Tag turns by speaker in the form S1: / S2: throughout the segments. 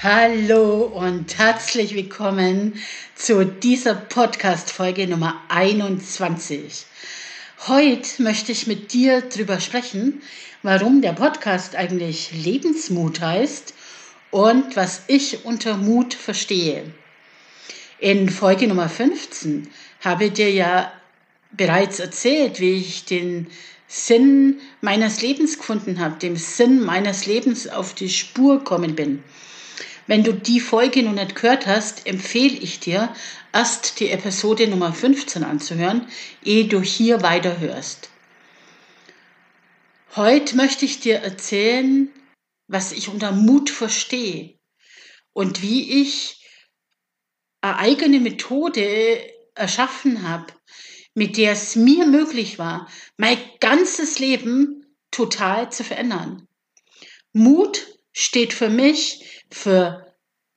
S1: Hallo und herzlich willkommen zu dieser Podcast-Folge Nummer 21. Heute möchte ich mit dir darüber sprechen, warum der Podcast eigentlich Lebensmut heißt und was ich unter Mut verstehe. In Folge Nummer 15 habe ich dir ja bereits erzählt, wie ich den Sinn meines Lebens gefunden habe, dem Sinn meines Lebens auf die Spur kommen bin. Wenn du die Folge noch nicht gehört hast, empfehle ich dir, erst die Episode Nummer 15 anzuhören, ehe du hier weiterhörst. Heute möchte ich dir erzählen, was ich unter Mut verstehe und wie ich eine eigene Methode erschaffen habe, mit der es mir möglich war, mein ganzes Leben total zu verändern. Mut steht für mich für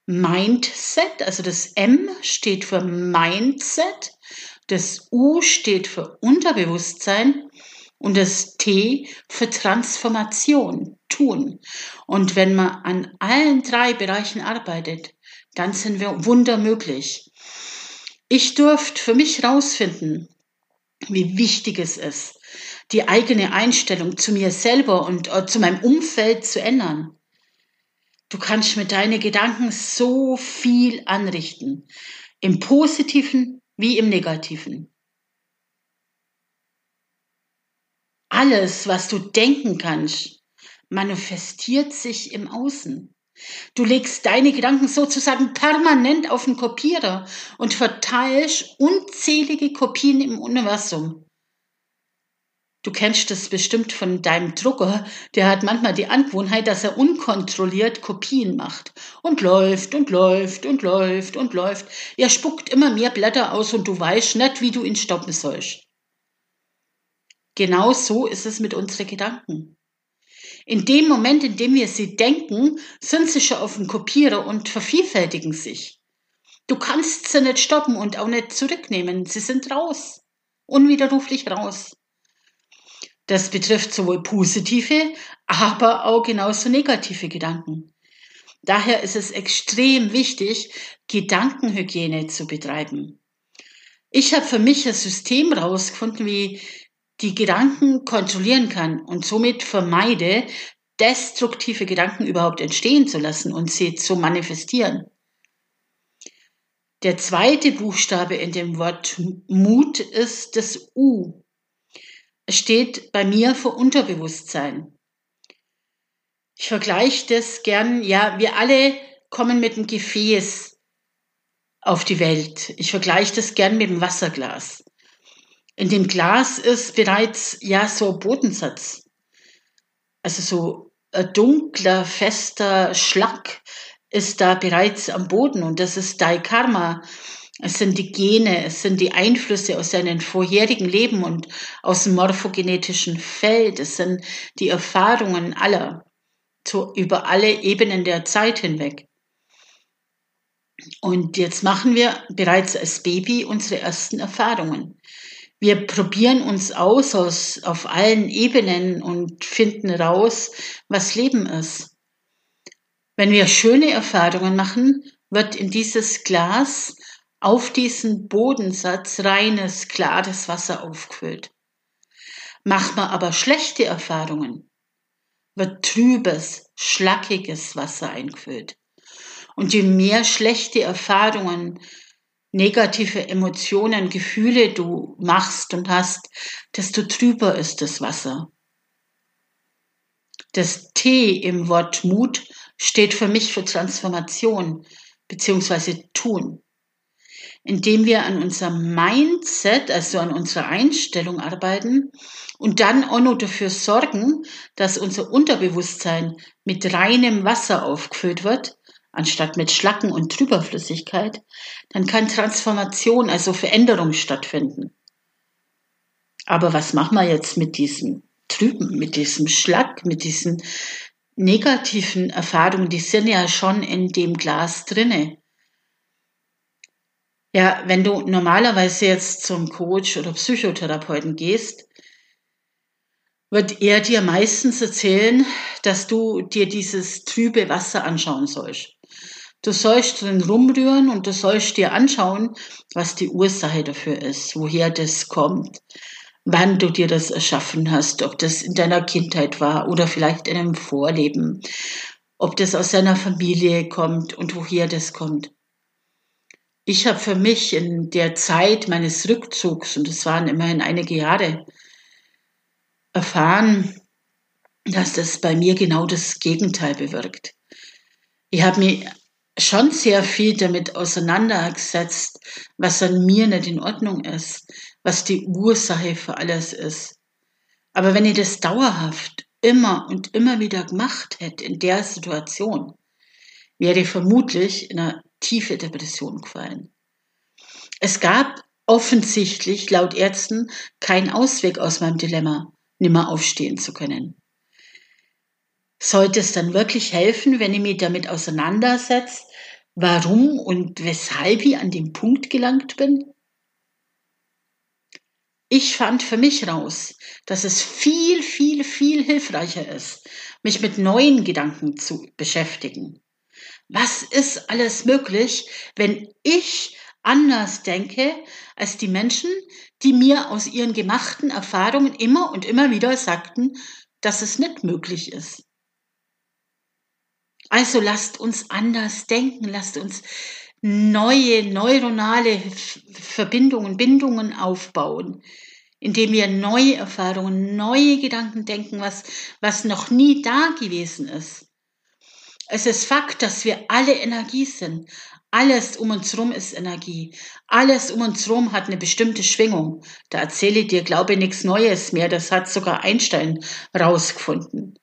S1: Mindset, also das M steht für Mindset, das U steht für Unterbewusstsein und das T für Transformation, tun. Und wenn man an allen drei Bereichen arbeitet, dann sind wir Wunder möglich. Ich durfte für mich herausfinden, wie wichtig es ist, die eigene Einstellung zu mir selber und äh, zu meinem Umfeld zu ändern. Du kannst mit deinen Gedanken so viel anrichten, im positiven wie im negativen. Alles, was du denken kannst, manifestiert sich im Außen. Du legst deine Gedanken sozusagen permanent auf den Kopierer und verteilst unzählige Kopien im Universum. Du kennst das bestimmt von deinem Drucker. Der hat manchmal die Angewohnheit, dass er unkontrolliert Kopien macht. Und läuft und läuft und läuft und läuft. Er spuckt immer mehr Blätter aus und du weißt nicht, wie du ihn stoppen sollst. Genau so ist es mit unseren Gedanken. In dem Moment, in dem wir sie denken, sind sie schon auf dem Kopierer und vervielfältigen sich. Du kannst sie nicht stoppen und auch nicht zurücknehmen. Sie sind raus. Unwiderruflich raus. Das betrifft sowohl positive, aber auch genauso negative Gedanken. Daher ist es extrem wichtig, Gedankenhygiene zu betreiben. Ich habe für mich ein System rausgefunden, wie die Gedanken kontrollieren kann und somit vermeide, destruktive Gedanken überhaupt entstehen zu lassen und sie zu manifestieren. Der zweite Buchstabe in dem Wort Mut ist das U steht bei mir für Unterbewusstsein. Ich vergleiche das gern, ja, wir alle kommen mit einem Gefäß auf die Welt. Ich vergleiche das gern mit dem Wasserglas. In dem Glas ist bereits, ja, so Bodensatz. Also so ein dunkler, fester Schlag ist da bereits am Boden und das ist Daikarma. Es sind die Gene, es sind die Einflüsse aus seinen vorherigen Leben und aus dem morphogenetischen Feld, es sind die Erfahrungen aller, zu, über alle Ebenen der Zeit hinweg. Und jetzt machen wir bereits als Baby unsere ersten Erfahrungen. Wir probieren uns aus, aus auf allen Ebenen und finden raus, was Leben ist. Wenn wir schöne Erfahrungen machen, wird in dieses Glas auf diesen Bodensatz reines, klares Wasser aufgefüllt. Macht man aber schlechte Erfahrungen, wird trübes, schlackiges Wasser eingefüllt. Und je mehr schlechte Erfahrungen, negative Emotionen, Gefühle du machst und hast, desto trüber ist das Wasser. Das T im Wort Mut steht für mich für Transformation beziehungsweise Tun indem wir an unserem Mindset, also an unserer Einstellung arbeiten und dann auch noch dafür sorgen, dass unser Unterbewusstsein mit reinem Wasser aufgefüllt wird, anstatt mit Schlacken und Trüberflüssigkeit, dann kann Transformation, also Veränderung stattfinden. Aber was machen wir jetzt mit diesem Trüben, mit diesem Schlag, mit diesen negativen Erfahrungen? Die sind ja schon in dem Glas drinne. Ja, wenn du normalerweise jetzt zum Coach oder Psychotherapeuten gehst, wird er dir meistens erzählen, dass du dir dieses trübe Wasser anschauen sollst. Du sollst drin rumrühren und du sollst dir anschauen, was die Ursache dafür ist, woher das kommt, wann du dir das erschaffen hast, ob das in deiner Kindheit war oder vielleicht in einem Vorleben, ob das aus deiner Familie kommt und woher das kommt. Ich habe für mich in der Zeit meines Rückzugs, und es waren immerhin einige Jahre, erfahren, dass das bei mir genau das Gegenteil bewirkt. Ich habe mich schon sehr viel damit auseinandergesetzt, was an mir nicht in Ordnung ist, was die Ursache für alles ist. Aber wenn ich das dauerhaft immer und immer wieder gemacht hätte in der Situation, wäre ich vermutlich in eine tiefe Depression gefallen. Es gab offensichtlich laut Ärzten keinen Ausweg aus meinem Dilemma nimmer aufstehen zu können. Sollte es dann wirklich helfen, wenn ich mich damit auseinandersetze, warum und weshalb ich an den Punkt gelangt bin? Ich fand für mich raus, dass es viel, viel, viel hilfreicher ist, mich mit neuen Gedanken zu beschäftigen. Was ist alles möglich, wenn ich anders denke als die Menschen, die mir aus ihren gemachten Erfahrungen immer und immer wieder sagten, dass es nicht möglich ist. Also lasst uns anders denken, lasst uns neue neuronale Verbindungen, Bindungen aufbauen, indem wir neue Erfahrungen, neue Gedanken denken, was, was noch nie da gewesen ist. Es ist Fakt, dass wir alle Energie sind. Alles um uns herum ist Energie. Alles um uns herum hat eine bestimmte Schwingung. Da erzähle ich dir, glaube ich, nichts Neues mehr. Das hat sogar Einstein rausgefunden.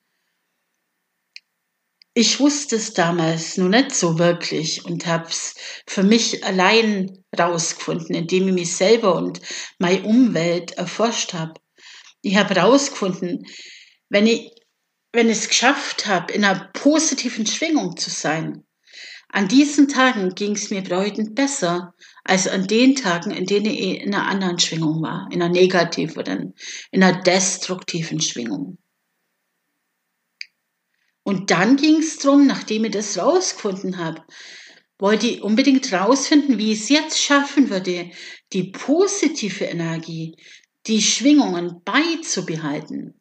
S1: Ich wusste es damals nur nicht so wirklich und habe es für mich allein rausgefunden, indem ich mich selber und meine Umwelt erforscht habe. Ich habe rausgefunden, wenn ich, wenn ich es geschafft habe, in einer positiven Schwingung zu sein, an diesen Tagen ging es mir bedeutend besser als an den Tagen, in denen ich in einer anderen Schwingung war, in einer negativen, in einer destruktiven Schwingung. Und dann ging es darum, nachdem ich das rausgefunden habe, wollte ich unbedingt rausfinden, wie ich es jetzt schaffen würde, die positive Energie, die Schwingungen beizubehalten.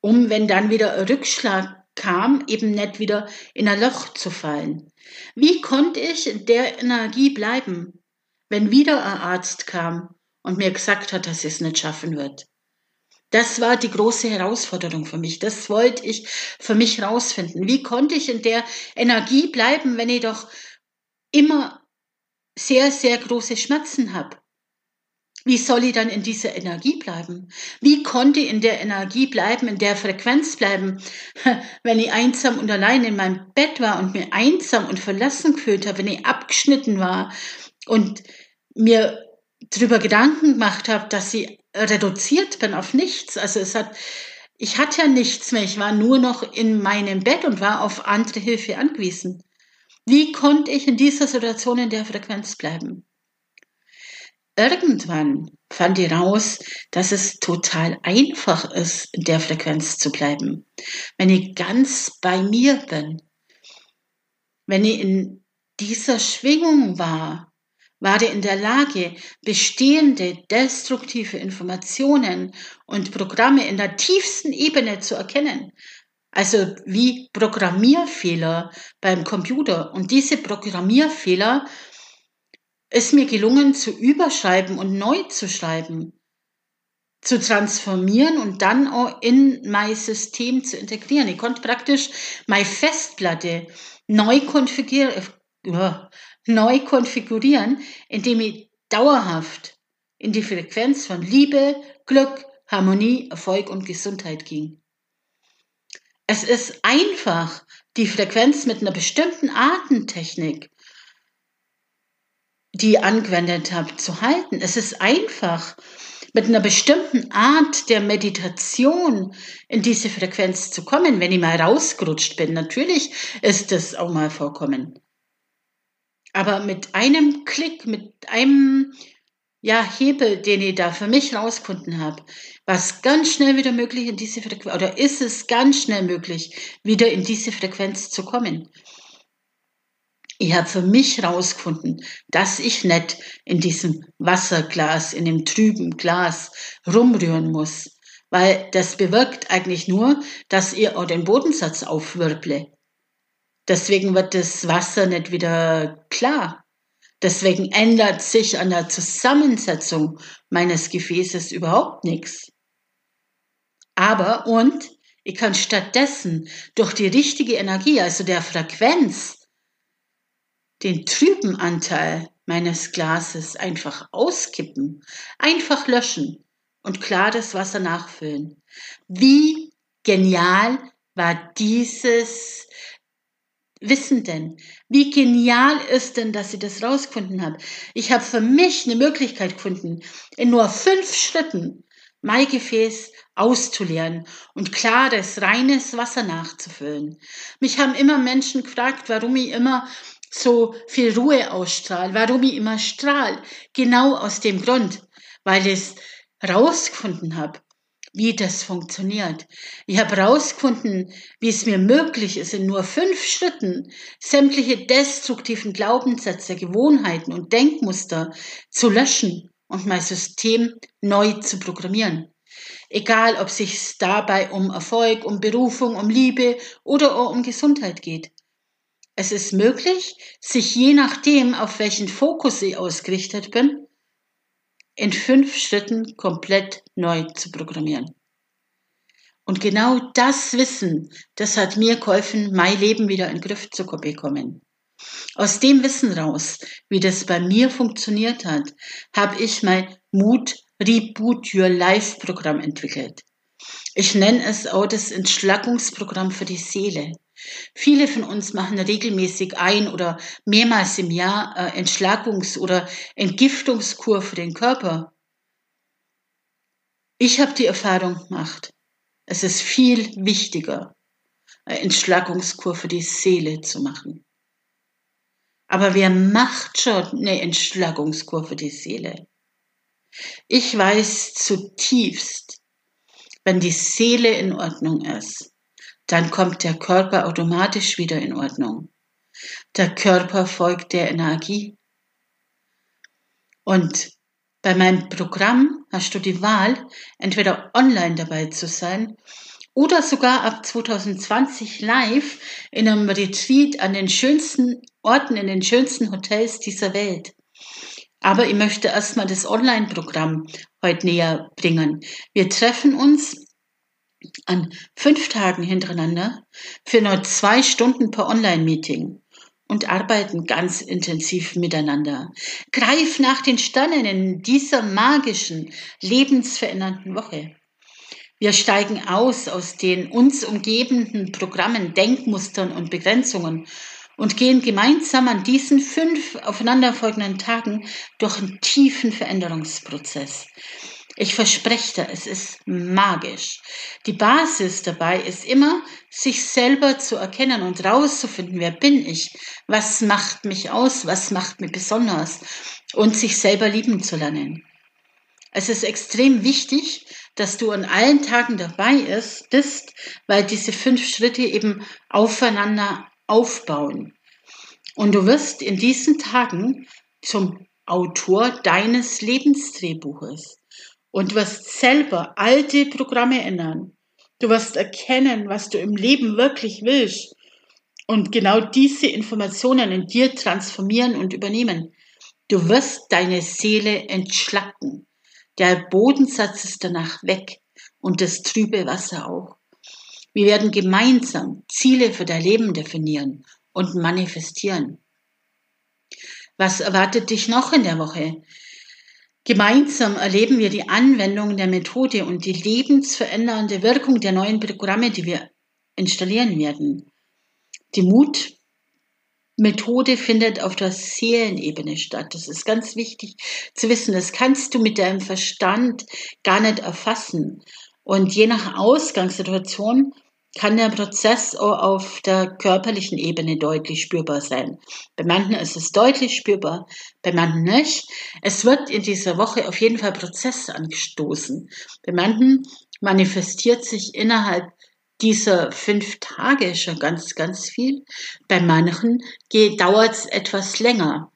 S1: Um, wenn dann wieder Rückschlag kam, eben nicht wieder in ein Loch zu fallen. Wie konnte ich in der Energie bleiben, wenn wieder ein Arzt kam und mir gesagt hat, dass ich es nicht schaffen wird? Das war die große Herausforderung für mich. Das wollte ich für mich rausfinden. Wie konnte ich in der Energie bleiben, wenn ich doch immer sehr, sehr große Schmerzen habe? Wie soll ich dann in dieser Energie bleiben? Wie konnte ich in der Energie bleiben, in der Frequenz bleiben, wenn ich einsam und allein in meinem Bett war und mir einsam und verlassen gefühlt habe, wenn ich abgeschnitten war und mir darüber Gedanken gemacht habe, dass ich reduziert bin auf nichts. Also es hat, ich hatte ja nichts mehr. Ich war nur noch in meinem Bett und war auf andere Hilfe angewiesen. Wie konnte ich in dieser Situation in der Frequenz bleiben? Irgendwann fand ich raus, dass es total einfach ist, in der Frequenz zu bleiben. Wenn ich ganz bei mir bin, wenn ich in dieser Schwingung war, war ich in der Lage, bestehende destruktive Informationen und Programme in der tiefsten Ebene zu erkennen. Also wie Programmierfehler beim Computer. Und diese Programmierfehler es mir gelungen zu überschreiben und neu zu schreiben, zu transformieren und dann auch in mein System zu integrieren. Ich konnte praktisch meine Festplatte neu konfigurieren, äh, neu konfigurieren, indem ich dauerhaft in die Frequenz von Liebe, Glück, Harmonie, Erfolg und Gesundheit ging. Es ist einfach, die Frequenz mit einer bestimmten Atemtechnik die angewendet habe, zu halten. Es ist einfach, mit einer bestimmten Art der Meditation in diese Frequenz zu kommen, wenn ich mal rausgerutscht bin. Natürlich ist das auch mal vorkommen. Aber mit einem Klick, mit einem ja, Hebel, den ich da für mich rausgefunden habe, war es ganz schnell wieder möglich, in diese Frequenz, oder ist es ganz schnell möglich, wieder in diese Frequenz zu kommen. Ich habe für mich rausgefunden, dass ich nicht in diesem Wasserglas, in dem trüben Glas rumrühren muss, weil das bewirkt eigentlich nur, dass ihr auch den Bodensatz aufwirble. Deswegen wird das Wasser nicht wieder klar. Deswegen ändert sich an der Zusammensetzung meines Gefäßes überhaupt nichts. Aber und ich kann stattdessen durch die richtige Energie, also der Frequenz, den trüben Anteil meines Glases einfach auskippen, einfach löschen und klares Wasser nachfüllen. Wie genial war dieses Wissen denn? Wie genial ist denn, dass ich das rausgefunden habe? Ich habe für mich eine Möglichkeit gefunden, in nur fünf Schritten mein Gefäß auszuleeren und klares, reines Wasser nachzufüllen. Mich haben immer Menschen gefragt, warum ich immer so viel Ruhe ausstrahle, warum ich immer strahl. Genau aus dem Grund, weil ich es rausgefunden habe, wie das funktioniert. Ich habe rausgefunden, wie es mir möglich ist, in nur fünf Schritten sämtliche destruktiven Glaubenssätze, Gewohnheiten und Denkmuster zu löschen und mein System neu zu programmieren. Egal, ob es sich dabei um Erfolg, um Berufung, um Liebe oder um Gesundheit geht. Es ist möglich, sich je nachdem, auf welchen Fokus ich ausgerichtet bin, in fünf Schritten komplett neu zu programmieren. Und genau das Wissen, das hat mir geholfen, mein Leben wieder in den Griff zu bekommen. Aus dem Wissen raus, wie das bei mir funktioniert hat, habe ich mein Mut Reboot Your Life Programm entwickelt. Ich nenne es auch das Entschlackungsprogramm für die Seele. Viele von uns machen regelmäßig ein oder mehrmals im Jahr äh, Entschlackungs- oder Entgiftungskur für den Körper. Ich habe die Erfahrung gemacht, es ist viel wichtiger, eine Entschlackungskur für die Seele zu machen. Aber wer macht schon eine Entschlackungskur für die Seele? Ich weiß zutiefst, wenn die Seele in Ordnung ist, dann kommt der Körper automatisch wieder in Ordnung. Der Körper folgt der Energie. Und bei meinem Programm hast du die Wahl, entweder online dabei zu sein oder sogar ab 2020 live in einem Retreat an den schönsten Orten, in den schönsten Hotels dieser Welt. Aber ich möchte erstmal das Online-Programm heute näher bringen. Wir treffen uns an fünf Tagen hintereinander für nur zwei Stunden per Online-Meeting und arbeiten ganz intensiv miteinander. Greif nach den Sternen in dieser magischen, lebensverändernden Woche. Wir steigen aus aus den uns umgebenden Programmen, Denkmustern und Begrenzungen und gehen gemeinsam an diesen fünf aufeinanderfolgenden Tagen durch einen tiefen Veränderungsprozess. Ich verspreche dir, es ist magisch. Die Basis dabei ist immer, sich selber zu erkennen und rauszufinden, wer bin ich, was macht mich aus, was macht mich besonders und sich selber lieben zu lernen. Es ist extrem wichtig, dass du an allen Tagen dabei ist, bist, weil diese fünf Schritte eben aufeinander aufbauen. Und du wirst in diesen Tagen zum Autor deines Lebensdrehbuches und wirst selber alte Programme ändern. Du wirst erkennen, was du im Leben wirklich willst und genau diese Informationen in dir transformieren und übernehmen. Du wirst deine Seele entschlacken. Der Bodensatz ist danach weg und das trübe Wasser auch. Wir werden gemeinsam Ziele für dein Leben definieren und manifestieren. Was erwartet dich noch in der Woche? Gemeinsam erleben wir die Anwendung der Methode und die lebensverändernde Wirkung der neuen Programme, die wir installieren werden. Die Mut Methode findet auf der Seelenebene statt. Das ist ganz wichtig zu wissen. Das kannst du mit deinem Verstand gar nicht erfassen. Und je nach Ausgangssituation kann der Prozess auch auf der körperlichen Ebene deutlich spürbar sein. Bei manchen ist es deutlich spürbar, bei manchen nicht. Es wird in dieser Woche auf jeden Fall Prozess angestoßen. Bei manchen manifestiert sich innerhalb dieser fünf Tage schon ganz, ganz viel. Bei manchen dauert es etwas länger.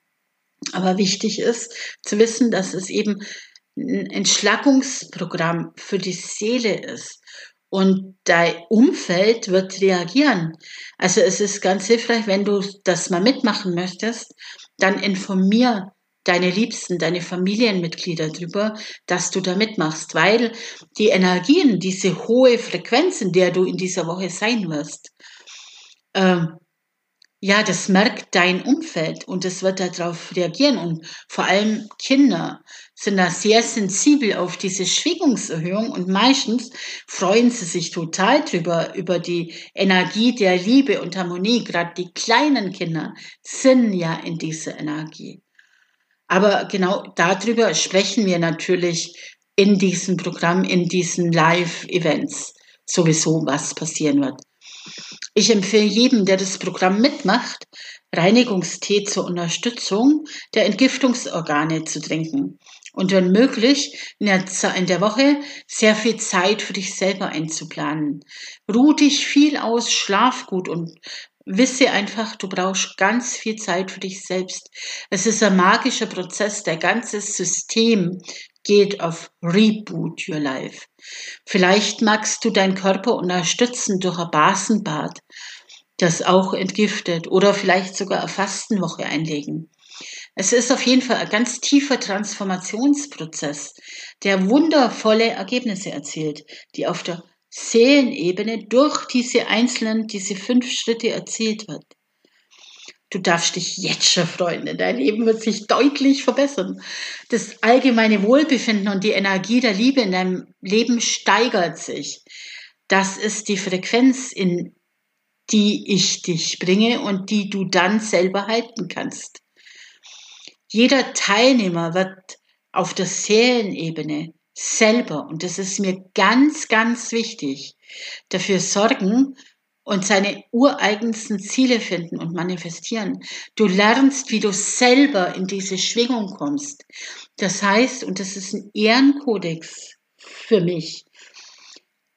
S1: Aber wichtig ist zu wissen, dass es eben ein Entschlackungsprogramm für die Seele ist. Und dein Umfeld wird reagieren. Also es ist ganz hilfreich, wenn du das mal mitmachen möchtest, dann informier deine Liebsten, deine Familienmitglieder drüber, dass du da mitmachst, weil die Energien, diese hohe Frequenz, in der du in dieser Woche sein wirst, äh, ja, das merkt dein Umfeld und es wird darauf reagieren und vor allem Kinder sind da sehr sensibel auf diese Schwingungserhöhung und meistens freuen sie sich total drüber, über die Energie der Liebe und Harmonie. Gerade die kleinen Kinder sind ja in dieser Energie. Aber genau darüber sprechen wir natürlich in diesem Programm, in diesen Live-Events sowieso, was passieren wird. Ich empfehle jedem, der das Programm mitmacht, Reinigungstee zur Unterstützung der Entgiftungsorgane zu trinken und wenn möglich in der, Woche sehr viel Zeit für dich selber einzuplanen. Ruh dich viel aus, schlaf gut und Wisse einfach, du brauchst ganz viel Zeit für dich selbst. Es ist ein magischer Prozess. Der ganze System geht auf Reboot Your Life. Vielleicht magst du deinen Körper unterstützen durch ein Basenbad, das auch entgiftet, oder vielleicht sogar eine Fastenwoche einlegen. Es ist auf jeden Fall ein ganz tiefer Transformationsprozess, der wundervolle Ergebnisse erzielt, die auf der Seelenebene durch diese einzelnen, diese fünf Schritte erzielt wird. Du darfst dich jetzt schon freuen. Dein Leben wird sich deutlich verbessern. Das allgemeine Wohlbefinden und die Energie der Liebe in deinem Leben steigert sich. Das ist die Frequenz, in die ich dich bringe und die du dann selber halten kannst. Jeder Teilnehmer wird auf der Seelenebene selber, und das ist mir ganz, ganz wichtig, dafür sorgen und seine ureigensten Ziele finden und manifestieren. Du lernst, wie du selber in diese Schwingung kommst. Das heißt, und das ist ein Ehrenkodex für mich,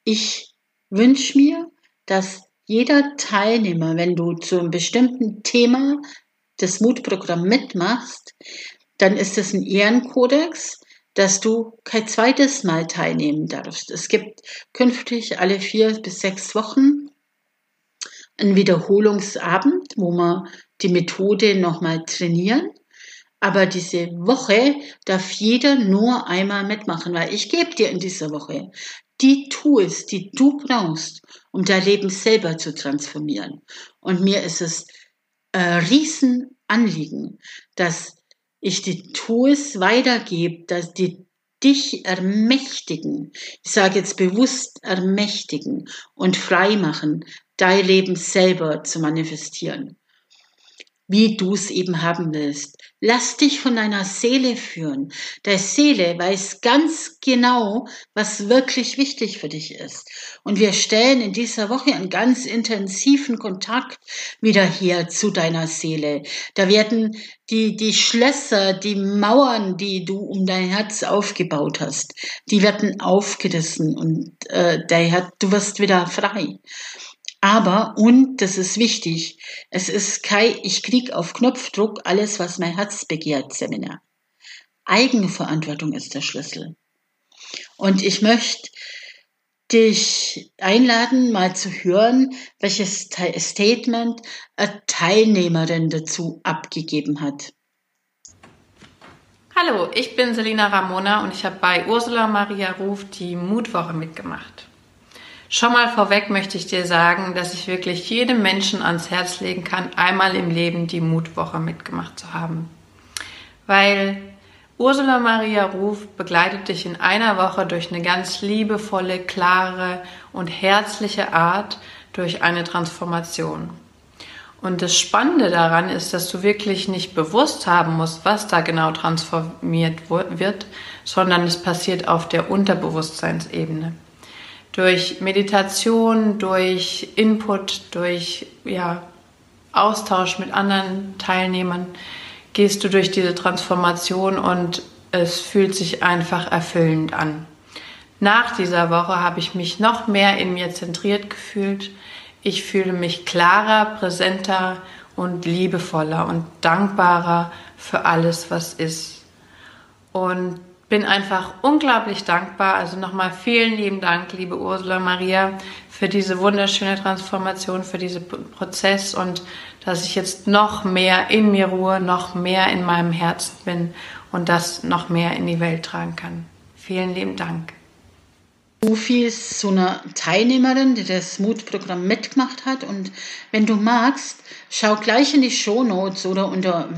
S1: ich wünsche mir, dass jeder Teilnehmer, wenn du zu einem bestimmten Thema das Mutprogramm mitmachst, dann ist es ein Ehrenkodex, dass du kein zweites Mal teilnehmen darfst. Es gibt künftig alle vier bis sechs Wochen einen Wiederholungsabend, wo wir die Methode nochmal trainieren. Aber diese Woche darf jeder nur einmal mitmachen, weil ich gebe dir in dieser Woche die Tools, die du brauchst, um dein Leben selber zu transformieren. Und mir ist es ein Riesenanliegen, dass ich die Tools weitergebe, dass die dich ermächtigen, ich sage jetzt bewusst ermächtigen und frei machen, dein Leben selber zu manifestieren wie du es eben haben willst. Lass dich von deiner Seele führen. Deine Seele weiß ganz genau, was wirklich wichtig für dich ist. Und wir stellen in dieser Woche einen ganz intensiven Kontakt wieder her zu deiner Seele. Da werden die, die Schlösser, die Mauern, die du um dein Herz aufgebaut hast, die werden aufgerissen und äh, dein Herz, du wirst wieder frei. Aber, und das ist wichtig, es ist kein, ich krieg auf Knopfdruck alles, was mein Herz begehrt, Seminar. Eigenverantwortung ist der Schlüssel. Und ich möchte dich einladen, mal zu hören, welches Statement eine Teilnehmerin dazu abgegeben hat.
S2: Hallo, ich bin Selina Ramona und ich habe bei Ursula Maria Ruf die Mutwoche mitgemacht. Schon mal vorweg möchte ich dir sagen, dass ich wirklich jedem Menschen ans Herz legen kann, einmal im Leben die Mutwoche mitgemacht zu haben. Weil Ursula Maria Ruf begleitet dich in einer Woche durch eine ganz liebevolle, klare und herzliche Art durch eine Transformation. Und das Spannende daran ist, dass du wirklich nicht bewusst haben musst, was da genau transformiert wird, sondern es passiert auf der Unterbewusstseinsebene. Durch Meditation, durch Input, durch ja, Austausch mit anderen Teilnehmern gehst du durch diese Transformation und es fühlt sich einfach erfüllend an. Nach dieser Woche habe ich mich noch mehr in mir zentriert gefühlt. Ich fühle mich klarer, präsenter und liebevoller und dankbarer für alles, was ist. Und bin einfach unglaublich dankbar. Also nochmal vielen lieben Dank, liebe Ursula Maria, für diese wunderschöne Transformation, für diesen Prozess und dass ich jetzt noch mehr in mir ruhe, noch mehr in meinem Herzen bin und das noch mehr in die Welt tragen kann. Vielen lieben Dank.
S1: Sophie ist so eine Teilnehmerin, die das Mutprogramm mitgemacht hat. Und wenn du magst, schau gleich in die Show Notes oder unter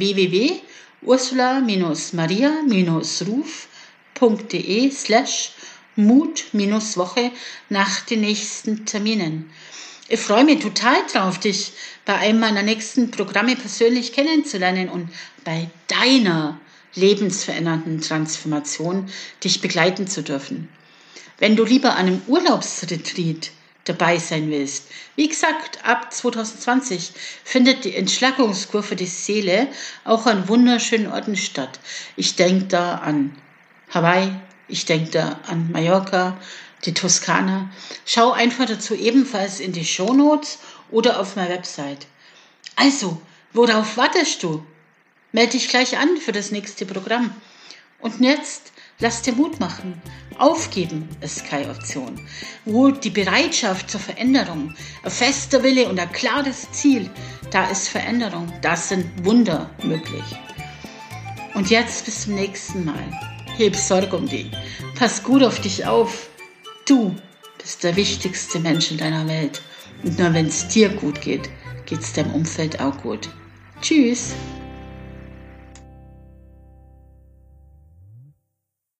S1: www.ursula-maria-ruf.de slash Mut-Woche nach den nächsten Terminen. Ich freue mich total drauf, dich bei einem meiner nächsten Programme persönlich kennenzulernen und bei deiner lebensverändernden Transformation dich begleiten zu dürfen. Wenn du lieber an einem Urlaubsretreat dabei sein willst, wie gesagt, ab 2020 findet die Entschlackungskurve der Seele auch an wunderschönen Orten statt. Ich denke da an Hawaii, ich denke da an Mallorca, die Toskana. Schau einfach dazu ebenfalls in die Shownotes oder auf meiner Website. Also, worauf wartest du? Melde dich gleich an für das nächste Programm. Und jetzt lass dir Mut machen. Aufgeben ist keine Option. Wo die Bereitschaft zur Veränderung, ein fester Wille und ein klares Ziel, da ist Veränderung, da sind Wunder möglich. Und jetzt bis zum nächsten Mal. Heb Sorge um dich. Pass gut auf dich auf. Du bist der wichtigste Mensch in deiner Welt. Und nur wenn es dir gut geht, geht es deinem Umfeld auch gut. Tschüss.